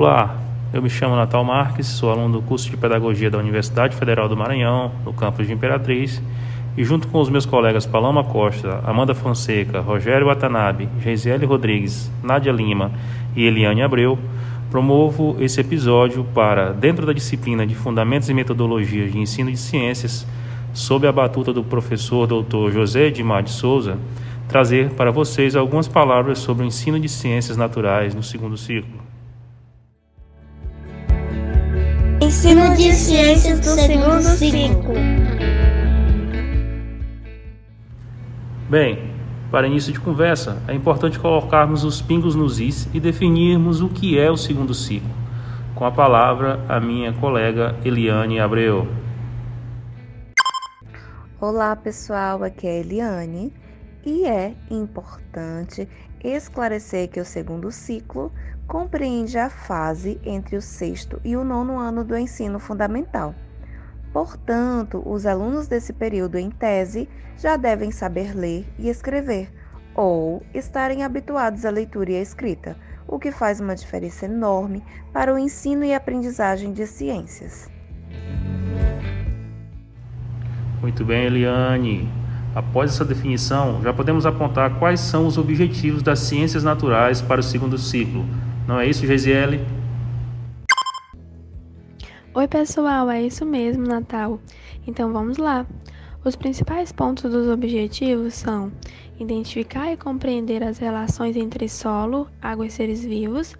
Olá, eu me chamo Natal Marques, sou aluno do curso de Pedagogia da Universidade Federal do Maranhão, no campus de Imperatriz, e junto com os meus colegas Paloma Costa, Amanda Fonseca, Rogério Watanabe, Geisiele Rodrigues, Nádia Lima e Eliane Abreu, promovo esse episódio para, dentro da disciplina de Fundamentos e Metodologias de Ensino de Ciências, sob a batuta do professor Dr. José Edmar de Souza, trazer para vocês algumas palavras sobre o ensino de ciências naturais no segundo ciclo. Ensino de Ciências do segundo ciclo. Bem, para início de conversa, é importante colocarmos os pingos nos is e definirmos o que é o segundo ciclo. Com a palavra, a minha colega Eliane Abreu. Olá pessoal, aqui é a Eliane e é importante esclarecer que o segundo ciclo compreende a fase entre o sexto e o nono ano do ensino fundamental. Portanto, os alunos desse período em tese já devem saber ler e escrever, ou estarem habituados à leitura e à escrita, o que faz uma diferença enorme para o ensino e aprendizagem de ciências. Muito bem, Eliane. Após essa definição, já podemos apontar quais são os objetivos das ciências naturais para o segundo ciclo. Não é isso, Geisiele? Oi, pessoal, é isso mesmo, Natal. Então vamos lá. Os principais pontos dos objetivos são identificar e compreender as relações entre solo, água e seres vivos,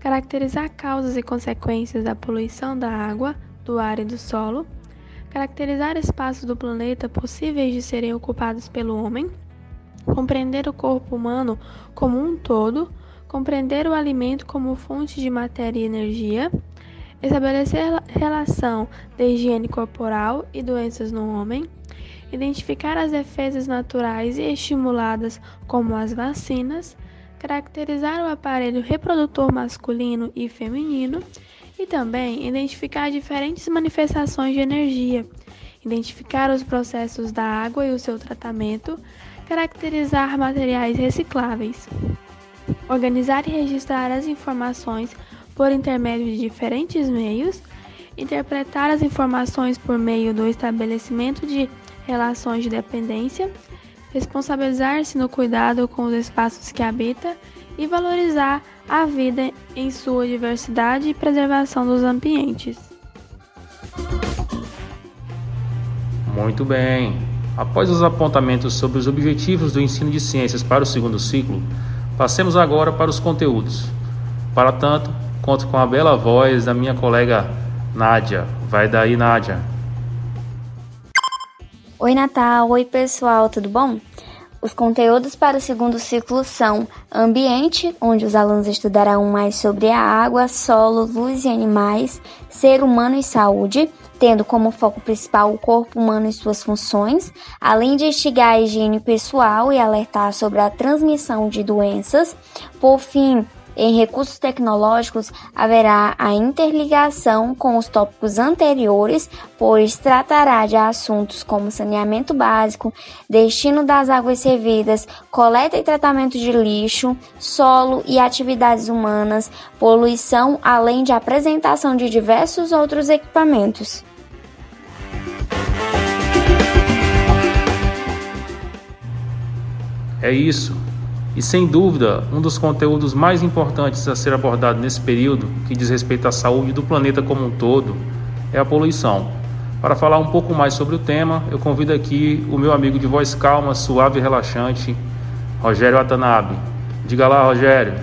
caracterizar causas e consequências da poluição da água, do ar e do solo, caracterizar espaços do planeta possíveis de serem ocupados pelo homem, compreender o corpo humano como um todo, compreender o alimento como fonte de matéria e energia, estabelecer relação de higiene corporal e doenças no homem, identificar as defesas naturais e estimuladas, como as vacinas, caracterizar o aparelho reprodutor masculino e feminino e também identificar diferentes manifestações de energia, identificar os processos da água e o seu tratamento, caracterizar materiais recicláveis, organizar e registrar as informações por intermédio de diferentes meios, interpretar as informações por meio do estabelecimento de relações de dependência, responsabilizar-se no cuidado com os espaços que habita e valorizar a vida em sua diversidade e preservação dos ambientes. Muito bem. Após os apontamentos sobre os objetivos do ensino de ciências para o segundo ciclo, passemos agora para os conteúdos. Para tanto, conto com a bela voz da minha colega Nádia. Vai daí, Nádia. Oi, Natal. Oi, pessoal, tudo bom? Os conteúdos para o segundo ciclo são Ambiente, onde os alunos estudarão mais sobre a água, solo, luz e animais, Ser humano e saúde, tendo como foco principal o corpo humano e suas funções, além de instigar a higiene pessoal e alertar sobre a transmissão de doenças. Por fim, em recursos tecnológicos, haverá a interligação com os tópicos anteriores, pois tratará de assuntos como saneamento básico, destino das águas servidas, coleta e tratamento de lixo, solo e atividades humanas, poluição, além de apresentação de diversos outros equipamentos. É isso. E sem dúvida, um dos conteúdos mais importantes a ser abordado nesse período, que diz respeito à saúde do planeta como um todo, é a poluição. Para falar um pouco mais sobre o tema, eu convido aqui o meu amigo de voz calma, suave e relaxante, Rogério Watanabe. Diga lá, Rogério.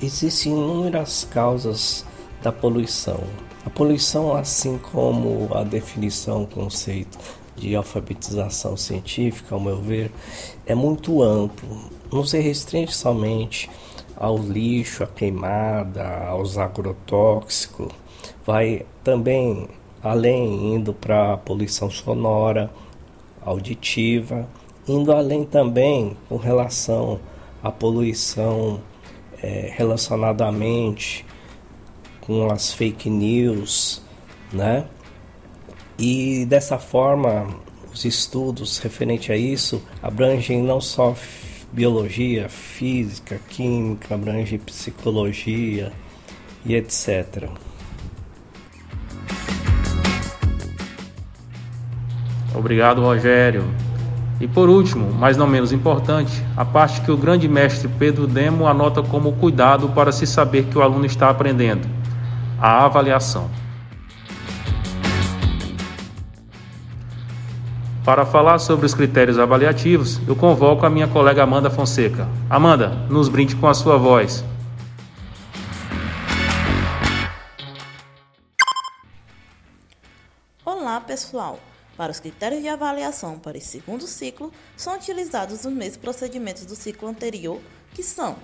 Existem inúmeras causas da poluição. A poluição, assim como a definição, o conceito de alfabetização científica, ao meu ver, é muito amplo. Não se restringe somente ao lixo, à queimada, aos agrotóxicos, vai também além indo para a poluição sonora, auditiva, indo além também com relação à poluição é, relacionada à mente, com as fake news, né? E dessa forma, os estudos referentes a isso abrangem não só biologia, física, química, abrange psicologia e etc. Obrigado, Rogério. E por último, mas não menos importante, a parte que o grande mestre Pedro Demo anota como cuidado para se saber que o aluno está aprendendo: a avaliação. Para falar sobre os critérios avaliativos, eu convoco a minha colega Amanda Fonseca. Amanda, nos brinde com a sua voz. Olá, pessoal! Para os critérios de avaliação para esse segundo ciclo, são utilizados os mesmos procedimentos do ciclo anterior, que são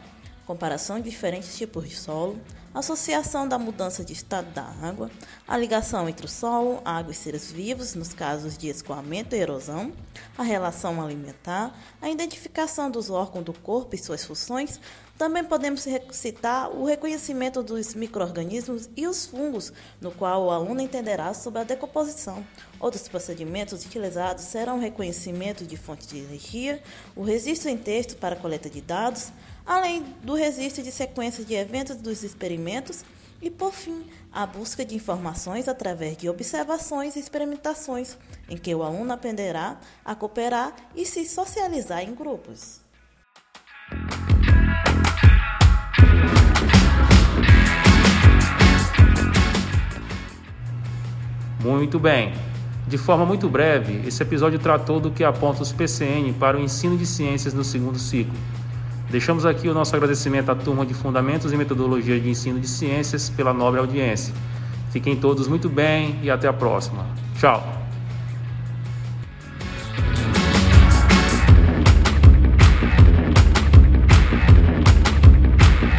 comparação de diferentes tipos de solo, associação da mudança de estado da água, a ligação entre o solo, água e seres vivos nos casos de escoamento e erosão, a relação alimentar, a identificação dos órgãos do corpo e suas funções. Também podemos citar o reconhecimento dos microrganismos e os fungos, no qual o aluno entenderá sobre a decomposição. Outros procedimentos utilizados serão o reconhecimento de fontes de energia, o registro em texto para coleta de dados, além do registro de sequências de eventos dos experimentos e, por fim, a busca de informações através de observações e experimentações, em que o aluno aprenderá a cooperar e se socializar em grupos. Muito bem. De forma muito breve, esse episódio tratou do que aponta os PCN para o ensino de ciências no segundo ciclo. Deixamos aqui o nosso agradecimento à turma de Fundamentos e Metodologia de Ensino de Ciências pela nobre audiência. Fiquem todos muito bem e até a próxima. Tchau!